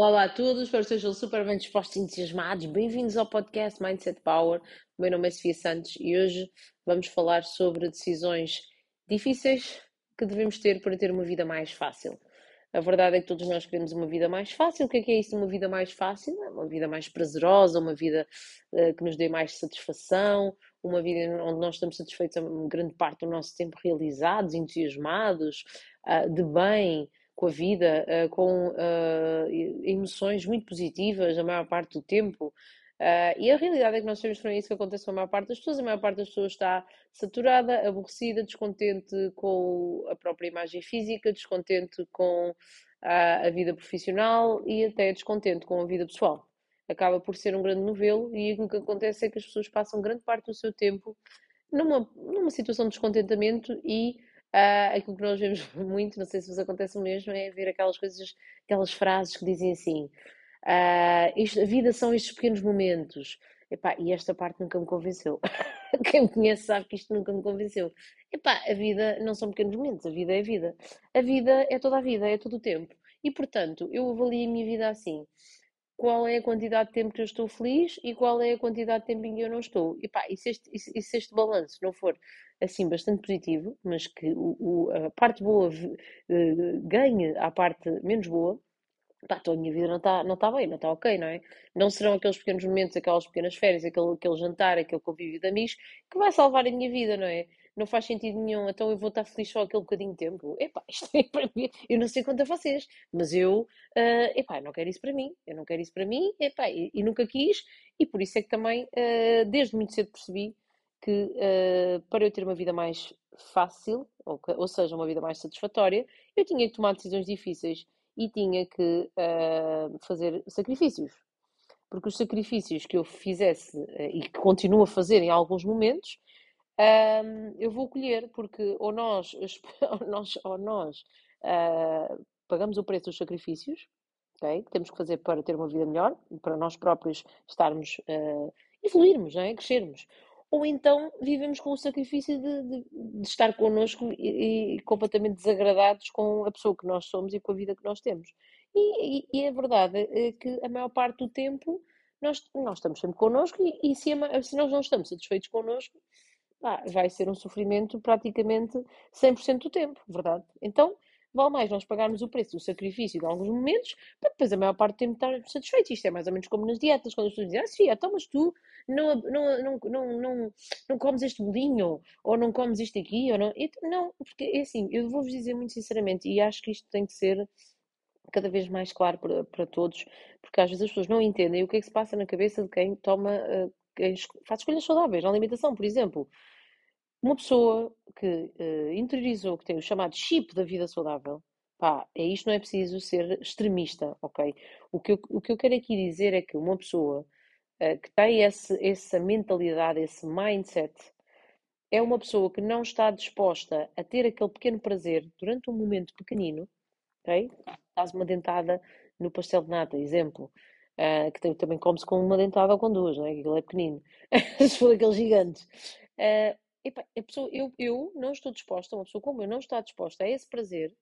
Olá, a todos, espero que estejam super bem dispostos e entusiasmados. Bem-vindos ao podcast Mindset Power. O meu nome é Sofia Santos e hoje vamos falar sobre decisões difíceis que devemos ter para ter uma vida mais fácil. A verdade é que todos nós queremos uma vida mais fácil. O que é que é isso, uma vida mais fácil? É uma vida mais prazerosa, uma vida uh, que nos dê mais satisfação, uma vida onde nós estamos satisfeitos a grande parte do nosso tempo realizados, entusiasmados, uh, de bem, com a vida, uh, com uh, emoções muito positivas a maior parte do tempo. Uh, e a realidade é que nós que não é isso que acontece com a maior parte das pessoas. A maior parte das pessoas está saturada, aborrecida, descontente com a própria imagem física, descontente com a, a vida profissional e até descontente com a vida pessoal. Acaba por ser um grande novelo e o que acontece é que as pessoas passam grande parte do seu tempo numa, numa situação de descontentamento e Uh, aquilo que nós vemos muito, não sei se vos acontece o mesmo, é ver aquelas coisas, aquelas frases que dizem assim: uh, isto, a vida são estes pequenos momentos. Epá, e esta parte nunca me convenceu. Quem me conhece sabe que isto nunca me convenceu. Epá, a vida não são pequenos momentos, a vida é a vida. A vida é toda a vida, é todo o tempo. E portanto, eu avalio a minha vida assim qual é a quantidade de tempo que eu estou feliz e qual é a quantidade de tempo em que eu não estou. E, pá, e, se, este, este balanço não for assim bastante positivo, mas que o, o, a parte boa uh, ganhe a parte menos boa, pá, então a minha vida não está não tá bem, não está ok, não é? Não serão aqueles pequenos momentos, aquelas pequenas férias, aquele, aquele jantar, aquele convívio de amigos que vai salvar a minha vida, não é? não faz sentido nenhum, então eu vou estar feliz só aquele bocadinho de tempo. Epá, isto é para mim, eu não sei quanto a vocês, mas eu, uh, epá, não quero isso para mim, eu não quero isso para mim, epá, e, e nunca quis, e por isso é que também, uh, desde muito cedo percebi que uh, para eu ter uma vida mais fácil, ou, ou, seja, uma vida mais satisfatória, eu tinha que tomar decisões difíceis e tinha que fazer sacrifícios. Porque os sacrifícios que eu fizesse e que continuo a fazer em alguns momentos, um, eu vou colher, porque ou nós, ou nós, ou nós uh, pagamos o preço dos sacrifícios, okay? que temos que fazer para ter uma vida melhor, para nós próprios estarmos, uh, evoluirmos, é? crescermos. Ou então vivemos com o sacrifício de, de, de estar connosco e, e, completamente desagradados com a pessoa que nós somos e com a vida que nós temos. E, e, e a verdade é que a maior parte do tempo nós, nós estamos sempre connosco e, e se, a, se nós não estamos satisfeitos connosco, ah, vai ser um sofrimento praticamente 100% do tempo, verdade? Então, vale mais nós pagarmos o preço do sacrifício de alguns momentos, para depois a maior parte do tempo estar satisfeito. Isto é mais ou menos como nas dietas, quando as pessoas dizem, ah, Sofia, então, mas tu não, não, não, não, não, não comes este bolinho, ou não comes isto aqui, ou não. não, porque é assim, eu vou-vos dizer muito sinceramente, e acho que isto tem que ser cada vez mais claro para, para todos, porque às vezes as pessoas não entendem o que é que se passa na cabeça de quem toma, uh, quem faz escolhas saudáveis na alimentação, por exemplo. Uma pessoa que uh, interiorizou, que tem o chamado chip da vida saudável, pá, é isto, não é preciso ser extremista, ok? O que eu, o que eu quero aqui dizer é que uma pessoa uh, que tem esse, essa mentalidade, esse mindset, é uma pessoa que não está disposta a ter aquele pequeno prazer durante um momento pequenino, ok? Dás uma dentada no pastel de nata, exemplo. Uh, que também come-se com uma dentada ou com duas, não é? Aquilo é pequenino. Se for aqueles gigantes. Uh, A pessoa, eu, eu não estou disposta, uma pessoa como eu não está disposta a esse prazer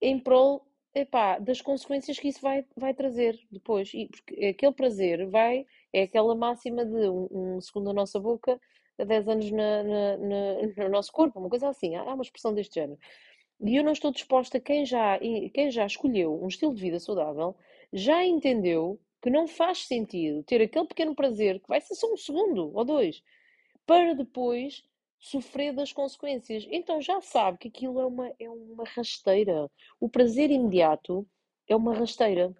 em prol das consequências que isso vai, vai trazer depois. E, porque aquele prazer vai, é aquela máxima de um, um segundo na nossa boca, a 10 anos na, na, na, no nosso corpo, uma coisa assim. Há uma expressão deste género. E eu não estou disposta, quem já, quem já escolheu um estilo de vida saudável, já entendeu que não faz sentido ter aquele pequeno prazer, que vai ser só um segundo ou dois, para depois sofrer das consequências. Então já sabe que aquilo é uma, é uma rasteira. O prazer imediato é uma rasteira.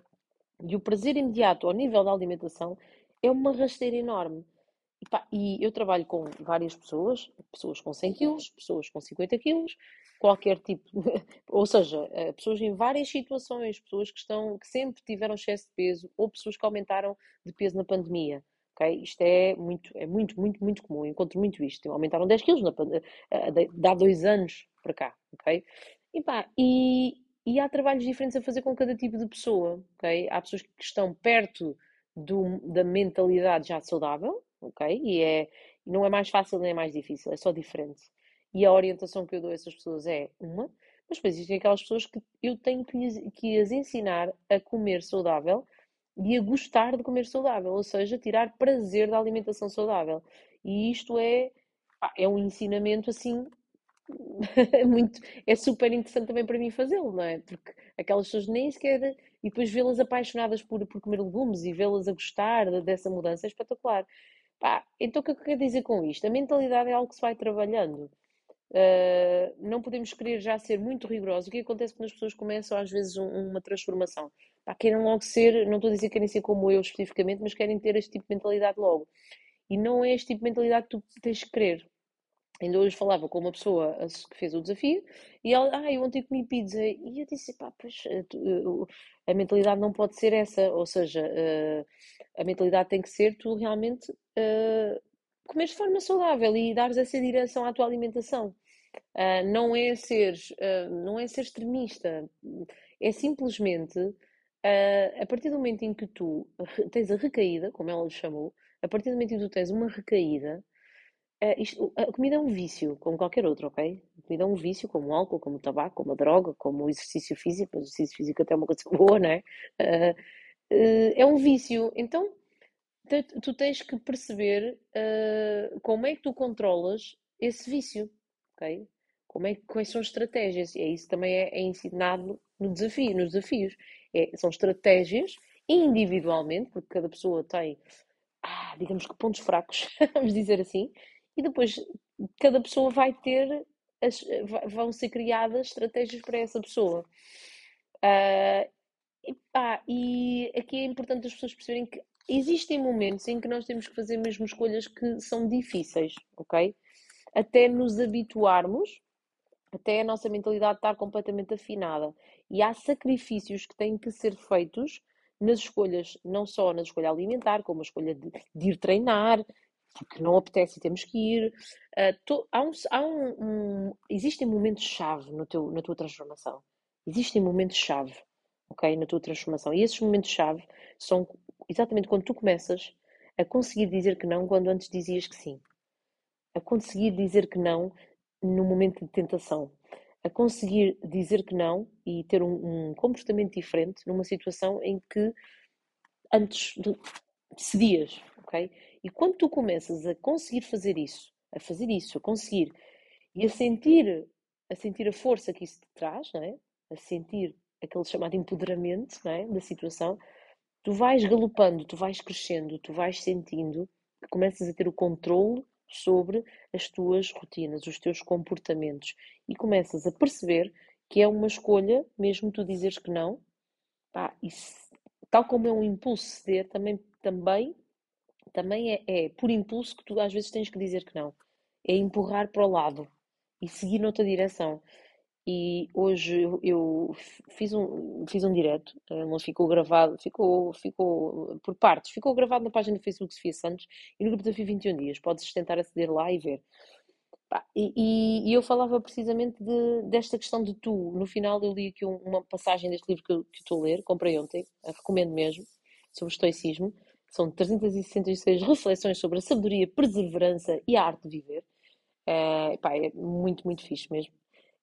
E o prazer imediato ao nível da alimentação é uma rasteira enorme. E, pá, e eu trabalho com várias pessoas, pessoas com 100 quilos, pessoas com 50 quilos, qualquer tipo, ou seja, eh, pessoas em várias situações, pessoas que estão, que sempre tiveram excesso de peso, ou pessoas que aumentaram de peso na pandemia. Okay? Isto é muito, é muito, muito, muito comum. Eu encontro muito isto. Aumentaram 10 quilos na, há dois anos para cá. Okay? E, pá, e, e há trabalhos diferentes a fazer com cada tipo de pessoa. Okay? Há pessoas que estão perto do, da mentalidade já saudável. Okay? E é, não é mais fácil nem é mais difícil, é só diferente. E a orientação que eu dou a essas pessoas é uma. Mas depois existem aquelas pessoas que eu tenho que, que as ensinar a comer saudável e a gostar de comer saudável, ou seja, tirar prazer da alimentação saudável. E isto é, é um ensinamento assim muito, é super interessante também para mim fazê-lo, não é? Porque aquelas pessoas nem sequer. E depois vê-las apaixonadas por, por comer legumes e vê-las a gostar dessa mudança é espetacular. Pá, então o que eu quero dizer com isto? A mentalidade é algo que se vai trabalhando. Uh, não podemos querer já ser muito rigorosos. O que acontece quando as pessoas começam às vezes um, uma transformação? Pá, querem logo ser, não estou a dizer que querem ser como eu especificamente, mas querem ter este tipo de mentalidade logo. E não é este tipo de mentalidade que tu tens que querer. Ainda hoje falava com uma pessoa que fez o desafio e ela, ah, eu ontem comi pizza. E eu disse, pá, pois eh, a mentalidade não pode ser essa. Ou seja, eh, a mentalidade tem que ser tu realmente comer de forma saudável e dares essa direção à tua alimentação. não é ser, não é ser extremista. É simplesmente, a partir do momento em que tu tens a recaída, como ela lhe chamou, a partir do momento em que tu tens uma recaída, Uh, isto, a comida é um vício, como qualquer outro, ok? A comida é um vício, como o álcool, como o tabaco, como a droga, como o exercício físico. O exercício físico até é uma coisa boa, não é? Uh, uh, é um vício. Então, tu tens que perceber como é que tu controlas esse vício, ok? Como é, quais são as estratégias? E é isso também é, é ensinado no desafio, nos desafios. É, são estratégias individualmente, porque cada pessoa tem, ah, digamos que pontos fracos, vamos dizer assim, e depois cada pessoa vai ter, as, vão ser criadas estratégias para essa pessoa. Uh, e, ah, e aqui é importante as pessoas perceberem que existem momentos em que nós temos que fazer mesmo escolhas que são difíceis, ok? Até nos habituarmos, até a nossa mentalidade estar completamente afinada. E há sacrifícios que têm que ser feitos nas escolhas, não só na escolha alimentar, como a escolha de, de ir treinar, porque não apetece e temos que ir. Uh, to, há um, há um, um, existem momentos-chave na tua transformação. Existem momentos-chave, ok? Na tua transformação. E esses momentos-chave são exatamente quando tu começas a conseguir dizer que não quando antes dizias que sim. A conseguir dizer que não no momento de tentação. A conseguir dizer que não e ter um, um comportamento diferente numa situação em que antes cedias, ok? E quando tu começas a conseguir fazer isso, a fazer isso, a conseguir, e a sentir, a sentir a força que isso te traz, não é? a sentir aquele chamado empoderamento não é? da situação, tu vais galopando, tu vais crescendo, tu vais sentindo que começas a ter o controle sobre as tuas rotinas, os teus comportamentos e começas a perceber que é uma escolha, mesmo tu dizeres que não, pá, e tal como é um impulso ceder, também, também também é, é por impulso que tu às vezes tens que dizer que não. É empurrar para o lado e seguir noutra direção. E hoje eu, fiz um, fiz um direto, mas ficou gravado, ficou, ficou por partes, ficou gravado na página do Facebook Sofia Santos e no grupo da FI 21 Dias. Podes tentar aceder lá e ver. E, e, eu falava precisamente de, desta questão de tu. No final eu li aqui uma passagem deste livro que, que estou a ler, comprei ontem, recomendo mesmo, sobre estoicismo. São 366 reflexões sobre a sabedoria, perseverança e a arte de viver. É, pá, é muito, muito fixe mesmo.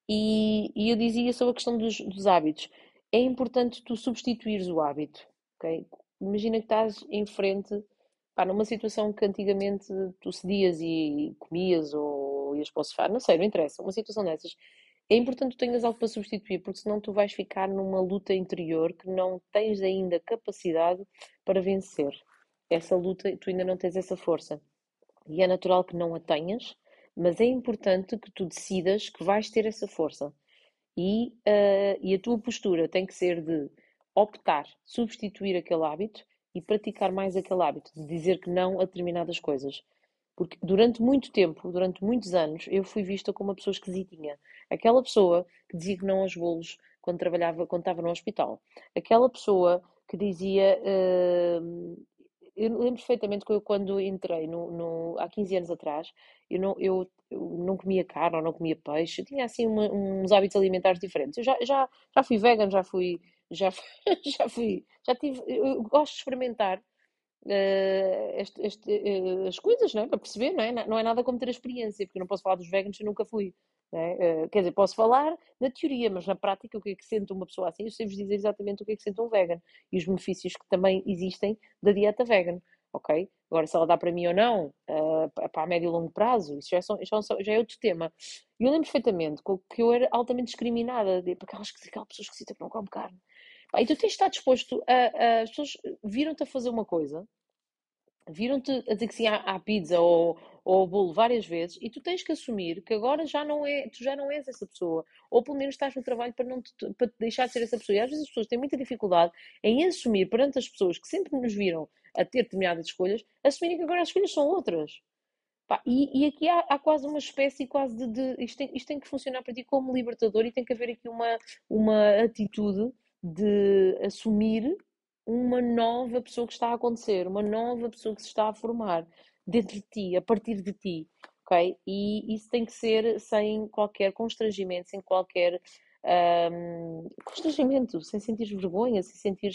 E, e, eu dizia sobre a questão dos, dos hábitos. É importante tu substituires o hábito. Okay? Imagina que estás em frente, pá, numa situação que antigamente tu cedias e comias ou ias para o sofá, não sei, não interessa. Uma situação dessas. É importante que tu tenhas algo para substituir, porque senão tu vais ficar numa luta interior que não tens ainda capacidade para vencer essa luta, tu ainda não tens essa força. E é natural que não a tenhas, mas é importante que tu decidas que vais ter essa força. E, uh, e a tua postura tem que ser de optar, substituir aquele hábito e praticar mais aquele hábito, de dizer que não a determinadas coisas. Porque durante muito tempo, durante muitos anos, eu fui vista como uma pessoa esquisitinha. Aquela pessoa que dizia que não aos bolos quando trabalhava, quando estava no hospital. Aquela pessoa que dizia uh, eu lembro perfeitamente que eu, quando entrei no, no, há 15 anos atrás, eu não, eu, eu não comia carne ou não comia peixe, eu tinha assim uma, uns hábitos alimentares diferentes. Eu já, já, já fui vegan, já fui, já, já fui, já tive, eu gosto de experimentar uh, este, este, uh, as coisas, não é? Para perceber, não é? Não é nada como ter a experiência, porque eu não posso falar dos veganos, eu nunca fui. É? Quer dizer, posso falar na teoria, mas na prática, o que é que sente uma pessoa assim? Eu sei-vos dizer exatamente o que é que sente um vegan e os benefícios que também existem da dieta vegan, ok? Agora, se ela dá para mim ou não, uh, para a médio e longo prazo, isso já, são, já, já é outro tema. E eu lembro perfeitamente que eu era altamente discriminada por aquelas, aquelas pessoas que não comem carne. E tu tens de estar disposto a. a as pessoas viram-te a fazer uma coisa viram-te a dizer que sim à, à pizza ou, ou ao bolo várias vezes e tu tens que assumir que agora já não é, tu já não és essa pessoa, ou pelo menos estás no trabalho para, não te, para deixar de ser essa pessoa. E às vezes as pessoas têm muita dificuldade em assumir perante as pessoas que sempre nos viram a ter determinadas escolhas, assumirem que agora as escolhas são outras. Pá, e, e, aqui há, há, quase uma espécie quase de, de isto, tem, isto, tem, que funcionar para ti como libertador e tem que haver aqui uma, uma atitude de assumir uma nova pessoa que está a acontecer, uma nova pessoa que se está a formar dentro de ti, a partir de ti, ok? E isso tem que ser sem qualquer constrangimento, sem qualquer um, constrangimento, sem sentir vergonha, sem sentir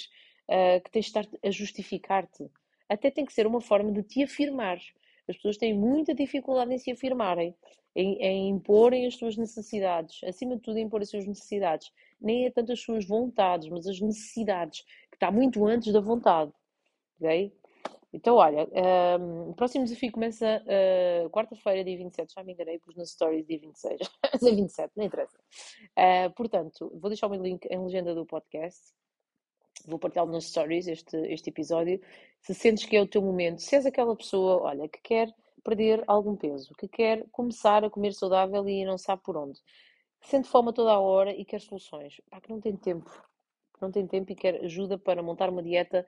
uh, que tens de estar a justificar-te. Até tem que ser uma forma de te afirmar. As pessoas têm muita dificuldade em se afirmarem, em, em imporem as suas necessidades, acima de tudo, impor as suas necessidades. Nem é tanto as suas vontades, mas as necessidades está muito antes da vontade. Ok? Então, olha, um, o próximo desafio começa uh, quarta-feira, dia 27. Já me enganei, pus nas stories dia 26. Mas é 27, não interessa. Uh, portanto, vou deixar o meu link em legenda do podcast. Vou partilhá-lo nas stories, este, este episódio. Se sentes que é o teu momento, se és aquela pessoa, olha, que quer perder algum peso, que quer começar a comer saudável e não sabe por onde, sente fome toda a hora e quer soluções, pá, que não tem tempo não tem tempo e quer ajuda para montar uma dieta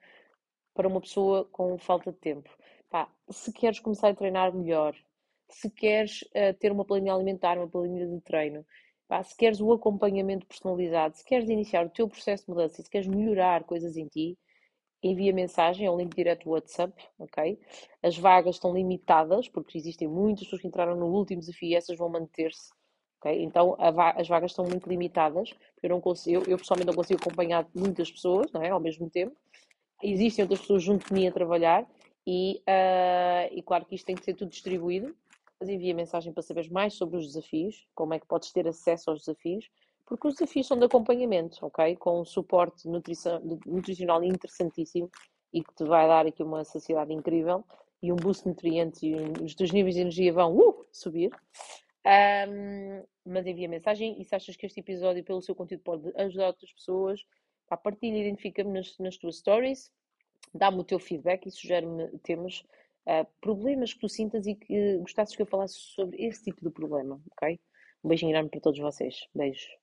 para uma pessoa com falta de tempo. Pá, se queres começar a treinar melhor, se queres uh, ter uma planilha alimentar, uma planilha de treino, pá, se queres o acompanhamento personalizado, se queres iniciar o teu processo de mudança, se queres melhorar coisas em ti, envia mensagem ao link direto do WhatsApp, ok? As vagas estão limitadas, porque existem muitas pessoas que entraram no último desafio e essas vão manter-se Okay? Então va as vagas são muito limitadas, eu, não consigo, eu, eu pessoalmente não consigo acompanhar muitas pessoas não é? ao mesmo tempo. Existem outras pessoas junto de mim a trabalhar e, uh, e claro que isto tem que ser tudo distribuído. Mas envia mensagem para saberes mais sobre os desafios, como é que podes ter acesso aos desafios, porque os desafios são de acompanhamento, ok? Com um suporte nutricional interessantíssimo e que te vai dar aqui uma saciedade incrível e um boost de nutrientes e os teus níveis de energia vão uh, subir. Um, mas envia mensagem e se achas que este episódio, pelo seu conteúdo, pode ajudar outras pessoas, pá, partilha, identifica-me nas, nas tuas stories, dá-me o teu feedback e sugere-me temas, uh, problemas que tu sintas e que gostasses que eu falasse sobre esse tipo de problema, ok? Um beijinho enorme para todos vocês. Beijos.